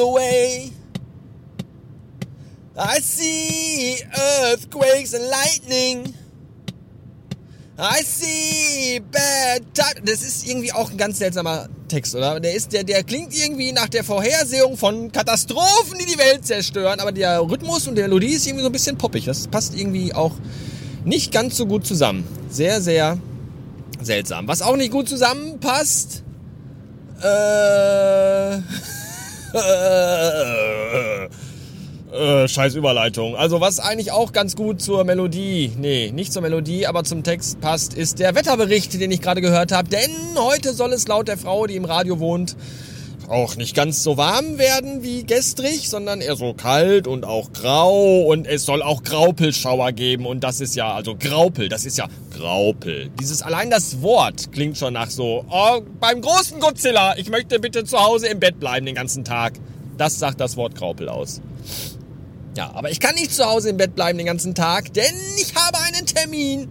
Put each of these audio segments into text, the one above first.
the way. I see earthquakes and lightning. I see bad time. Das ist irgendwie auch ein ganz seltsamer Text, oder? Der ist, der, der klingt irgendwie nach der Vorhersehung von Katastrophen, die die Welt zerstören. Aber der Rhythmus und die Melodie ist irgendwie so ein bisschen poppig. Das passt irgendwie auch nicht ganz so gut zusammen. Sehr, sehr seltsam. Was auch nicht gut zusammenpasst. Äh. Äh, scheiß Überleitung. Also was eigentlich auch ganz gut zur Melodie, nee, nicht zur Melodie, aber zum Text passt, ist der Wetterbericht, den ich gerade gehört habe. Denn heute soll es laut der Frau, die im Radio wohnt, auch nicht ganz so warm werden wie gestrig, sondern eher so kalt und auch grau und es soll auch Graupelschauer geben und das ist ja, also Graupel, das ist ja Graupel. Dieses, allein das Wort klingt schon nach so, oh, beim großen Godzilla, ich möchte bitte zu Hause im Bett bleiben den ganzen Tag. Das sagt das Wort Graupel aus. Ja, aber ich kann nicht zu Hause im Bett bleiben den ganzen Tag, denn ich habe einen Termin.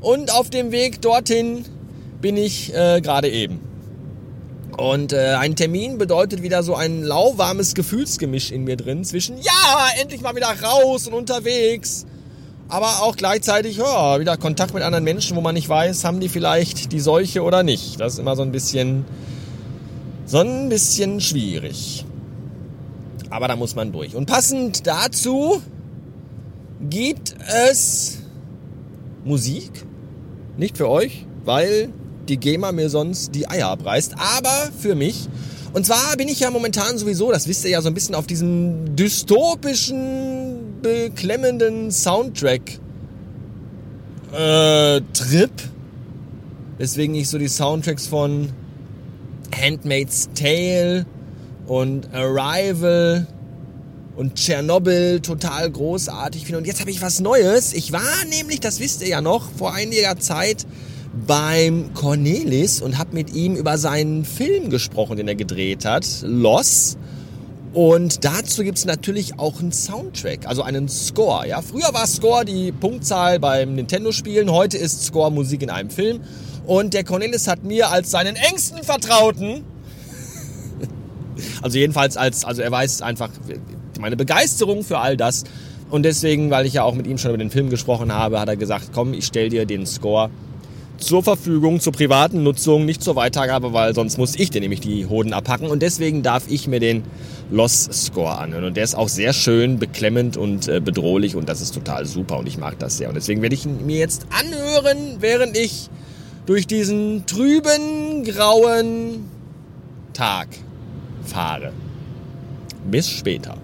Und auf dem Weg dorthin bin ich äh, gerade eben. Und äh, ein Termin bedeutet wieder so ein lauwarmes Gefühlsgemisch in mir drin zwischen, ja, endlich mal wieder raus und unterwegs. Aber auch gleichzeitig, ja, wieder Kontakt mit anderen Menschen, wo man nicht weiß, haben die vielleicht die Seuche oder nicht. Das ist immer so ein bisschen, so ein bisschen schwierig. Aber da muss man durch. Und passend dazu gibt es Musik. Nicht für euch, weil die GEMA mir sonst die Eier abreißt, aber für mich. Und zwar bin ich ja momentan sowieso, das wisst ihr ja so ein bisschen auf diesem dystopischen, beklemmenden Soundtrack äh, Trip. Weswegen ich so die Soundtracks von Handmaid's Tale und Arrival und Tschernobyl total großartig finde. Und jetzt habe ich was Neues. Ich war nämlich, das wisst ihr ja noch, vor einiger Zeit beim Cornelis und habe mit ihm über seinen Film gesprochen, den er gedreht hat, Loss. Und dazu gibt's natürlich auch einen Soundtrack, also einen Score. Ja, früher war Score die Punktzahl beim Nintendo-Spielen, heute ist Score Musik in einem Film. Und der Cornelis hat mir als seinen engsten Vertrauten also jedenfalls als, also er weiß einfach meine Begeisterung für all das. Und deswegen, weil ich ja auch mit ihm schon über den Film gesprochen habe, hat er gesagt, komm, ich stell dir den Score zur Verfügung, zur privaten Nutzung, nicht zur Weitergabe, weil sonst muss ich dir nämlich die Hoden abhacken. Und deswegen darf ich mir den Lost Score anhören. Und der ist auch sehr schön, beklemmend und äh, bedrohlich und das ist total super und ich mag das sehr. Und deswegen werde ich ihn mir jetzt anhören, während ich durch diesen trüben, grauen Tag fahre. Bis später.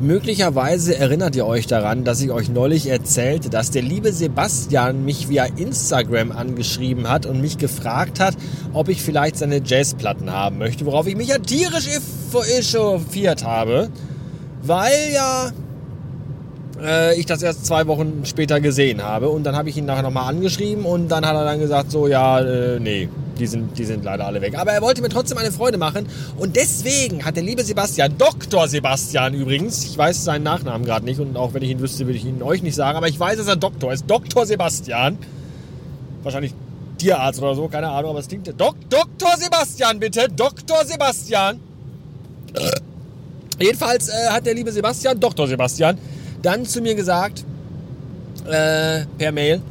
Möglicherweise erinnert ihr euch daran, dass ich euch neulich erzählte, dass der liebe Sebastian mich via Instagram angeschrieben hat und mich gefragt hat, ob ich vielleicht seine Jazzplatten haben möchte, worauf ich mich ja tierisch echauffiert habe, weil ja äh, ich das erst zwei Wochen später gesehen habe. Und dann habe ich ihn nachher nochmal angeschrieben und dann hat er dann gesagt, so ja, äh, nee, die sind, die sind leider alle weg. Aber er wollte mir trotzdem eine Freude machen. Und deswegen hat der liebe Sebastian, Dr. Sebastian übrigens, ich weiß seinen Nachnamen gerade nicht und auch wenn ich ihn wüsste, würde ich ihn euch nicht sagen, aber ich weiß, dass er Doktor ist. Dr. Sebastian. Wahrscheinlich Tierarzt oder so, keine Ahnung, aber es klingt. Dok Dr. Sebastian, bitte. Dr. Sebastian. Jedenfalls äh, hat der liebe Sebastian, Dr. Sebastian, dann zu mir gesagt, äh, per Mail,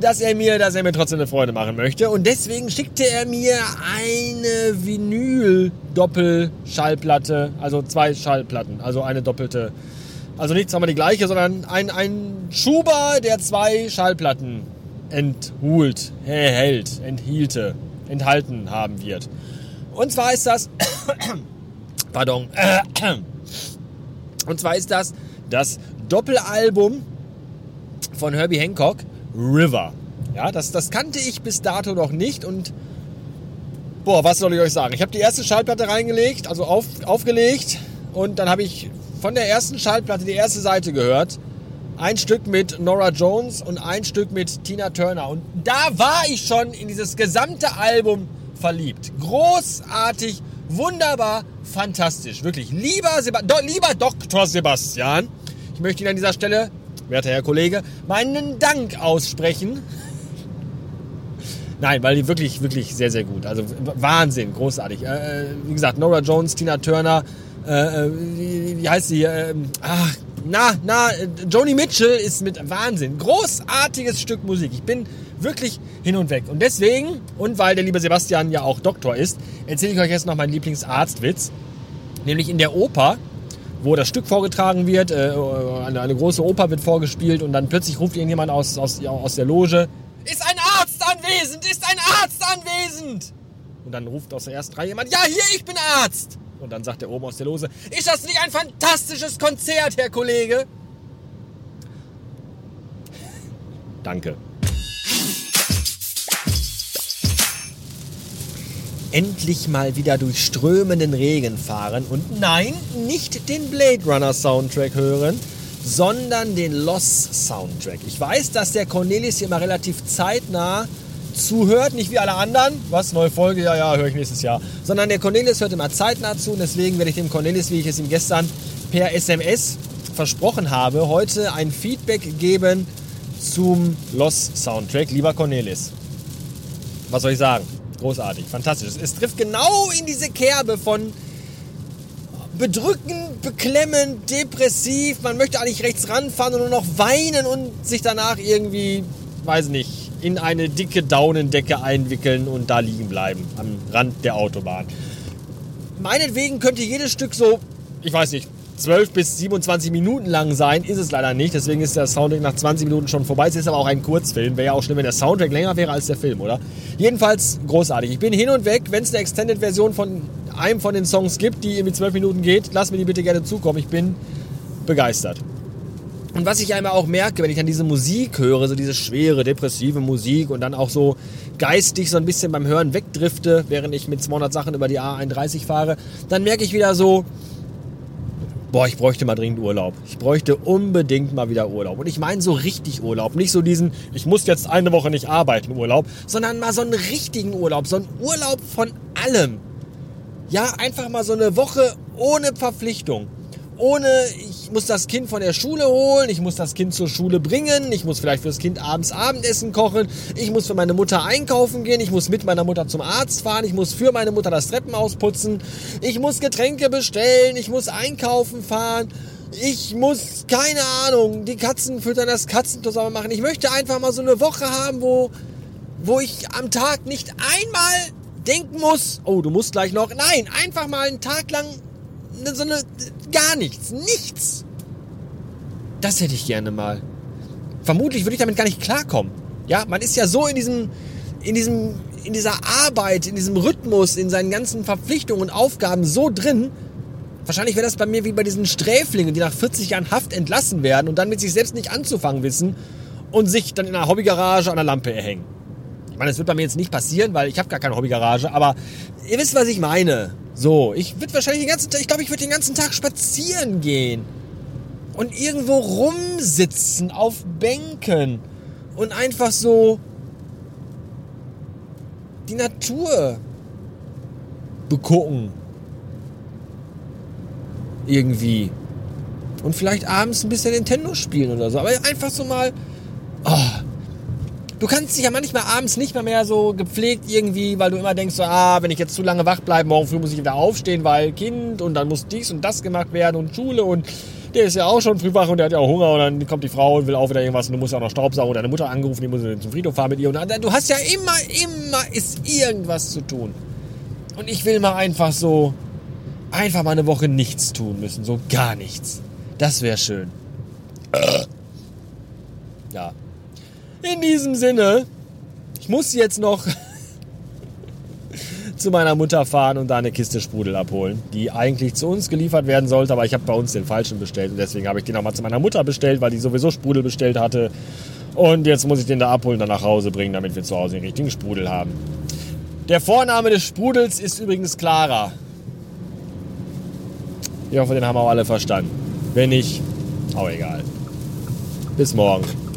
dass er mir, dass er mir trotzdem eine Freude machen möchte. Und deswegen schickte er mir eine Vinyl-Doppelschallplatte, also zwei Schallplatten, also eine doppelte. Also nicht zweimal die gleiche, sondern ein, ein Schuber, der zwei Schallplatten enthult, hält, enthielte, enthalten haben wird. Und zwar ist das, pardon, und zwar ist das das Doppelalbum von Herbie Hancock, River. Ja, das, das kannte ich bis dato noch nicht und boah, was soll ich euch sagen? Ich habe die erste Schallplatte reingelegt, also auf, aufgelegt und dann habe ich von der ersten Schallplatte die erste Seite gehört. Ein Stück mit Nora Jones und ein Stück mit Tina Turner. Und da war ich schon in dieses gesamte Album verliebt. Großartig, wunderbar, fantastisch. Wirklich. Lieber, Seba Do lieber Dr. Sebastian, ich möchte ihn an dieser Stelle werter Herr Kollege, meinen Dank aussprechen. Nein, weil die wirklich, wirklich sehr, sehr gut. Also Wahnsinn, großartig. Äh, wie gesagt, Nora Jones, Tina Turner, äh, äh wie, wie, heißt sie? Äh, ach, na, na, Joni Mitchell ist mit Wahnsinn. Großartiges Stück Musik. Ich bin wirklich hin und weg. Und deswegen, und weil der liebe Sebastian ja auch Doktor ist, erzähle ich euch jetzt noch meinen Lieblingsarztwitz. Nämlich in der Oper, wo das Stück vorgetragen wird, äh, eine, eine, große Oper wird vorgespielt und dann plötzlich ruft irgendjemand aus, aus, aus der Loge, ist ein Arzt anwesend, ist ein Arzt anwesend! Und dann ruft aus der ersten Reihe jemand, ja, hier, ich bin Arzt! Und dann sagt der oben aus der Lose, ist das nicht ein fantastisches Konzert, Herr Kollege? Danke. Endlich mal wieder durch strömenden Regen fahren und nein, nicht den Blade Runner Soundtrack hören, sondern den Lost Soundtrack. Ich weiß, dass der Cornelis hier immer relativ zeitnah zuhört, nicht wie alle anderen, was, neue Folge, ja, ja, höre ich nächstes Jahr, sondern der Cornelis hört immer zeitnah zu und deswegen werde ich dem Cornelis, wie ich es ihm gestern per SMS versprochen habe, heute ein Feedback geben zum Lost Soundtrack. Lieber Cornelis, was soll ich sagen? Großartig, fantastisch. Es trifft genau in diese Kerbe von bedrückend, beklemmend, depressiv. Man möchte eigentlich rechts ranfahren und nur noch weinen und sich danach irgendwie, weiß nicht, in eine dicke Daunendecke einwickeln und da liegen bleiben am Rand der Autobahn. Meinetwegen könnte jedes Stück so, ich weiß nicht, 12 bis 27 Minuten lang sein, ist es leider nicht. Deswegen ist der Soundtrack nach 20 Minuten schon vorbei. Es ist aber auch ein Kurzfilm. Wäre ja auch schlimm, wenn der Soundtrack länger wäre als der Film, oder? Jedenfalls großartig. Ich bin hin und weg. Wenn es eine Extended-Version von einem von den Songs gibt, die irgendwie 12 Minuten geht, lass mir die bitte gerne zukommen. Ich bin begeistert. Und was ich einmal auch merke, wenn ich dann diese Musik höre, so diese schwere, depressive Musik und dann auch so geistig so ein bisschen beim Hören wegdrifte, während ich mit 200 Sachen über die A31 fahre, dann merke ich wieder so, boah, ich bräuchte mal dringend Urlaub. Ich bräuchte unbedingt mal wieder Urlaub. Und ich meine so richtig Urlaub. Nicht so diesen, ich muss jetzt eine Woche nicht arbeiten Urlaub, sondern mal so einen richtigen Urlaub. So einen Urlaub von allem. Ja, einfach mal so eine Woche ohne Verpflichtung ohne, ich muss das Kind von der Schule holen, ich muss das Kind zur Schule bringen, ich muss vielleicht fürs Kind abends Abendessen kochen, ich muss für meine Mutter einkaufen gehen, ich muss mit meiner Mutter zum Arzt fahren, ich muss für meine Mutter das Treppenhaus putzen, ich muss Getränke bestellen, ich muss einkaufen fahren, ich muss, keine Ahnung, die Katzen füttern, das Katzentor sauber machen. Ich möchte einfach mal so eine Woche haben, wo, wo ich am Tag nicht einmal denken muss, oh, du musst gleich noch. Nein, einfach mal einen Tag lang so eine, gar nichts, nichts. Das hätte ich gerne mal. Vermutlich würde ich damit gar nicht klarkommen. Ja, man ist ja so in diesem, in diesem, in dieser Arbeit, in diesem Rhythmus, in seinen ganzen Verpflichtungen und Aufgaben so drin. Wahrscheinlich wäre das bei mir wie bei diesen Sträflingen, die nach 40 Jahren Haft entlassen werden und dann mit sich selbst nicht anzufangen wissen und sich dann in einer Hobbygarage an der Lampe erhängen. Ich meine, das wird bei mir jetzt nicht passieren, weil ich habe gar keine Hobbygarage, aber ihr wisst, was ich meine. So, ich würde wahrscheinlich den ganzen Tag, ich glaube, ich würde den ganzen Tag spazieren gehen. Und irgendwo rumsitzen auf Bänken. Und einfach so die Natur begucken. Irgendwie. Und vielleicht abends ein bisschen Nintendo spielen oder so. Aber einfach so mal. Oh, du kannst dich ja manchmal abends nicht mehr, mehr so gepflegt irgendwie, weil du immer denkst, so, ah, wenn ich jetzt zu lange wach bleibe, morgen früh muss ich wieder aufstehen, weil Kind und dann muss dies und das gemacht werden und Schule und der ist ja auch schon früh wach und der hat ja auch Hunger und dann kommt die Frau und will auch wieder irgendwas und du musst ja auch noch Staubsaugen und deine Mutter angerufen, die muss zum Friedhof fahren mit ihr und dann, du hast ja immer, immer ist irgendwas zu tun. Und ich will mal einfach so, einfach mal eine Woche nichts tun müssen, so gar nichts. Das wäre schön. Ja, in diesem Sinne, ich muss jetzt noch zu meiner Mutter fahren und da eine Kiste Sprudel abholen, die eigentlich zu uns geliefert werden sollte, aber ich habe bei uns den falschen bestellt und deswegen habe ich den nochmal zu meiner Mutter bestellt, weil die sowieso Sprudel bestellt hatte. Und jetzt muss ich den da abholen und dann nach Hause bringen, damit wir zu Hause den richtigen Sprudel haben. Der Vorname des Sprudels ist übrigens Clara. Ich hoffe, den haben auch alle verstanden. Wenn nicht, auch egal. Bis morgen.